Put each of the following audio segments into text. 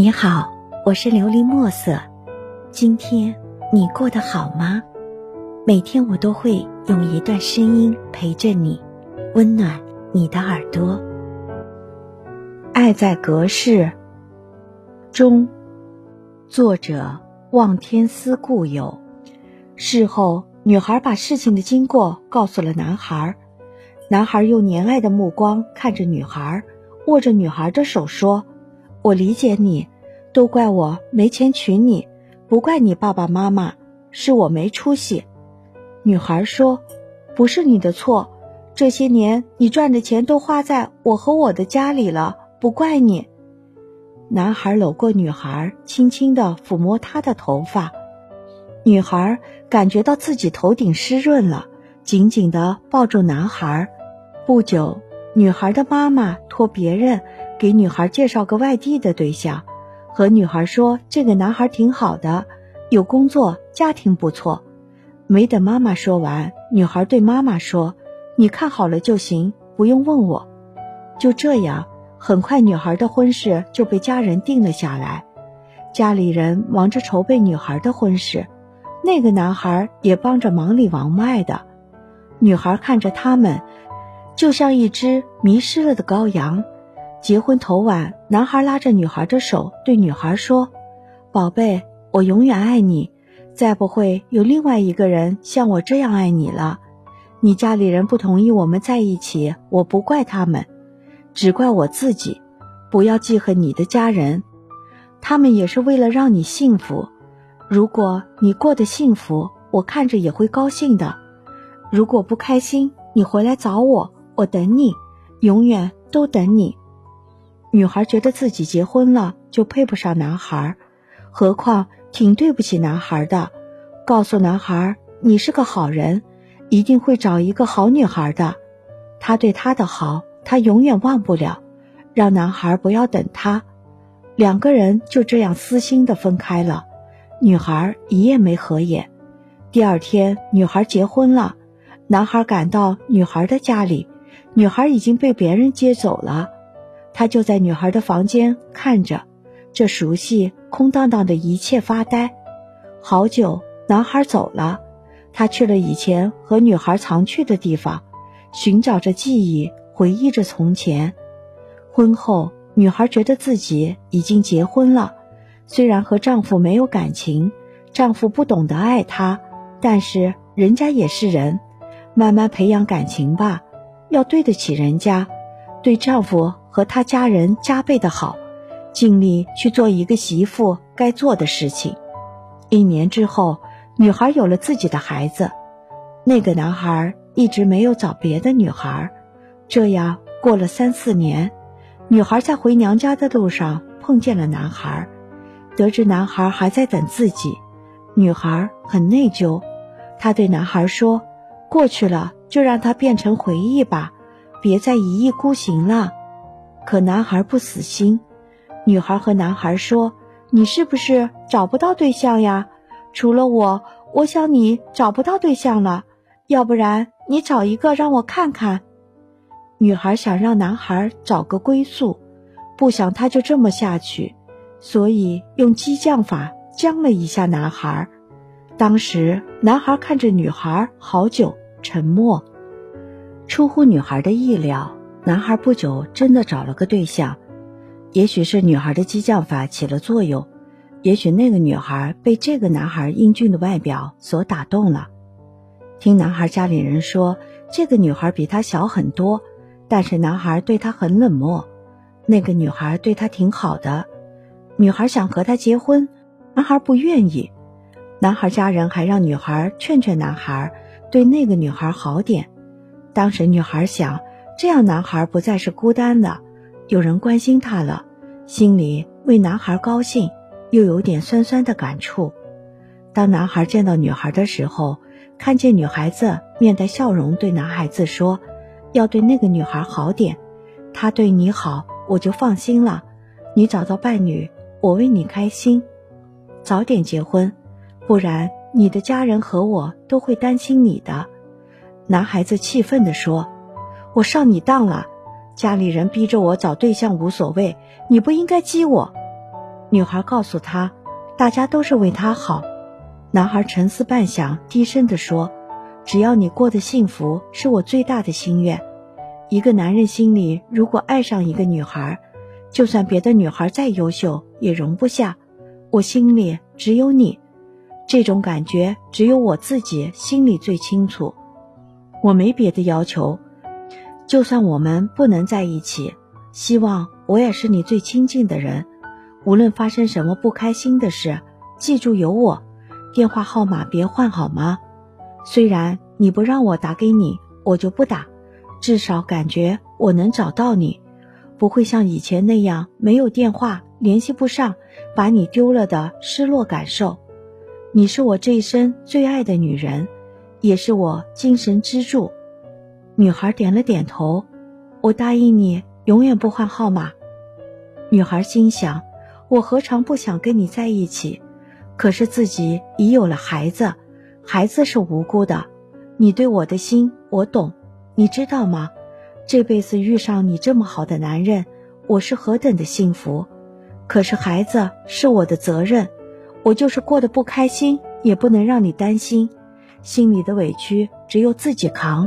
你好，我是琉璃墨色。今天你过得好吗？每天我都会用一段声音陪着你，温暖你的耳朵。爱在隔世中，作者望天思故友。事后，女孩把事情的经过告诉了男孩。男孩用怜爱的目光看着女孩，握着女孩的手说。我理解你，都怪我没钱娶你，不怪你爸爸妈妈，是我没出息。女孩说：“不是你的错，这些年你赚的钱都花在我和我的家里了，不怪你。”男孩搂过女孩，轻轻地抚摸她的头发，女孩感觉到自己头顶湿润了，紧紧地抱住男孩。不久，女孩的妈妈托别人。给女孩介绍个外地的对象，和女孩说这个男孩挺好的，有工作，家庭不错。没等妈妈说完，女孩对妈妈说：“你看好了就行，不用问我。”就这样，很快女孩的婚事就被家人定了下来。家里人忙着筹备女孩的婚事，那个男孩也帮着忙里忙外的。女孩看着他们，就像一只迷失了的羔羊。结婚头晚，男孩拉着女孩的手，对女孩说：“宝贝，我永远爱你，再不会有另外一个人像我这样爱你了。你家里人不同意我们在一起，我不怪他们，只怪我自己。不要记恨你的家人，他们也是为了让你幸福。如果你过得幸福，我看着也会高兴的；如果不开心，你回来找我，我等你，永远都等你。”女孩觉得自己结婚了就配不上男孩，何况挺对不起男孩的。告诉男孩：“你是个好人，一定会找一个好女孩的。他对她的好，他永远忘不了。让男孩不要等他。”两个人就这样撕心的分开了。女孩一夜没合眼。第二天，女孩结婚了，男孩赶到女孩的家里，女孩已经被别人接走了。他就在女孩的房间看着这熟悉空荡荡的一切发呆，好久。男孩走了，他去了以前和女孩常去的地方，寻找着记忆，回忆着从前。婚后，女孩觉得自己已经结婚了，虽然和丈夫没有感情，丈夫不懂得爱她，但是人家也是人，慢慢培养感情吧，要对得起人家，对丈夫。和他家人加倍的好，尽力去做一个媳妇该做的事情。一年之后，女孩有了自己的孩子，那个男孩一直没有找别的女孩。这样过了三四年，女孩在回娘家的路上碰见了男孩，得知男孩还在等自己，女孩很内疚。她对男孩说：“过去了就让它变成回忆吧，别再一意孤行了。”可男孩不死心，女孩和男孩说：“你是不是找不到对象呀？除了我，我想你找不到对象了。要不然你找一个让我看看。”女孩想让男孩找个归宿，不想他就这么下去，所以用激将法将了一下男孩。当时男孩看着女孩好久，沉默。出乎女孩的意料。男孩不久真的找了个对象，也许是女孩的激将法起了作用，也许那个女孩被这个男孩英俊的外表所打动了。听男孩家里人说，这个女孩比他小很多，但是男孩对她很冷漠。那个女孩对他挺好的，女孩想和他结婚，男孩不愿意。男孩家人还让女孩劝劝男孩，对那个女孩好点。当时女孩想。这样，男孩不再是孤单的，有人关心他了，心里为男孩高兴，又有点酸酸的感触。当男孩见到女孩的时候，看见女孩子面带笑容，对男孩子说：“要对那个女孩好点，她对你好，我就放心了。你找到伴侣，我为你开心。早点结婚，不然你的家人和我都会担心你的。”男孩子气愤地说。我上你当了，家里人逼着我找对象无所谓，你不应该激我。女孩告诉他，大家都是为他好。男孩沉思半晌，低声地说：“只要你过得幸福，是我最大的心愿。一个男人心里如果爱上一个女孩，就算别的女孩再优秀，也容不下。我心里只有你，这种感觉只有我自己心里最清楚。我没别的要求，就算我们不能在一起，希望我也是你最亲近的人。无论发生什么不开心的事，记住有我。”电话号码别换好吗？虽然你不让我打给你，我就不打，至少感觉我能找到你，不会像以前那样没有电话联系不上，把你丢了的失落感受。你是我这一生最爱的女人，也是我精神支柱。女孩点了点头，我答应你永远不换号码。女孩心想，我何尝不想跟你在一起？可是自己已有了孩子，孩子是无辜的。你对我的心我懂，你知道吗？这辈子遇上你这么好的男人，我是何等的幸福。可是孩子是我的责任，我就是过得不开心，也不能让你担心，心里的委屈只有自己扛。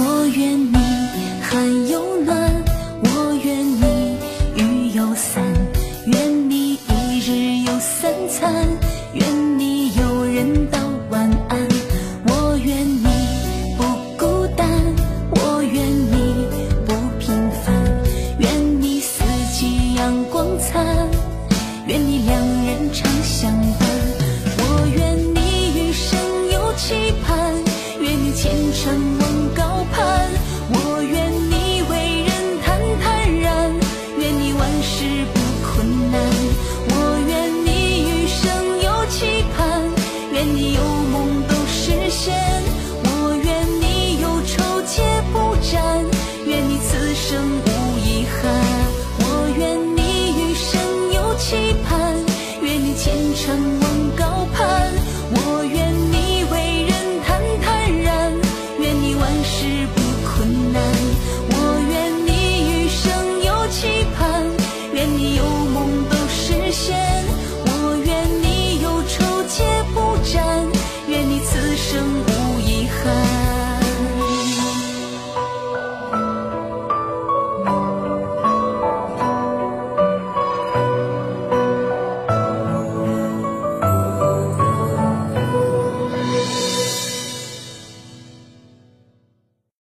我愿你还有是。